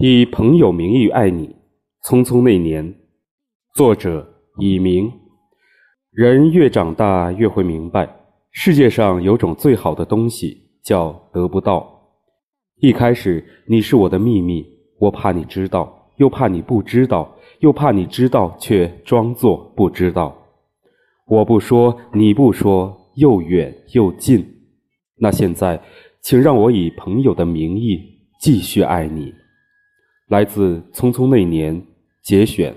以朋友名义爱你，匆匆那年。作者：以明。人越长大越会明白，世界上有种最好的东西叫得不到。一开始你是我的秘密，我怕你知道，又怕你不知道，又怕你知道却装作不知道。我不说，你不说，又远又近。那现在，请让我以朋友的名义继续爱你。来自《匆匆那年》节选。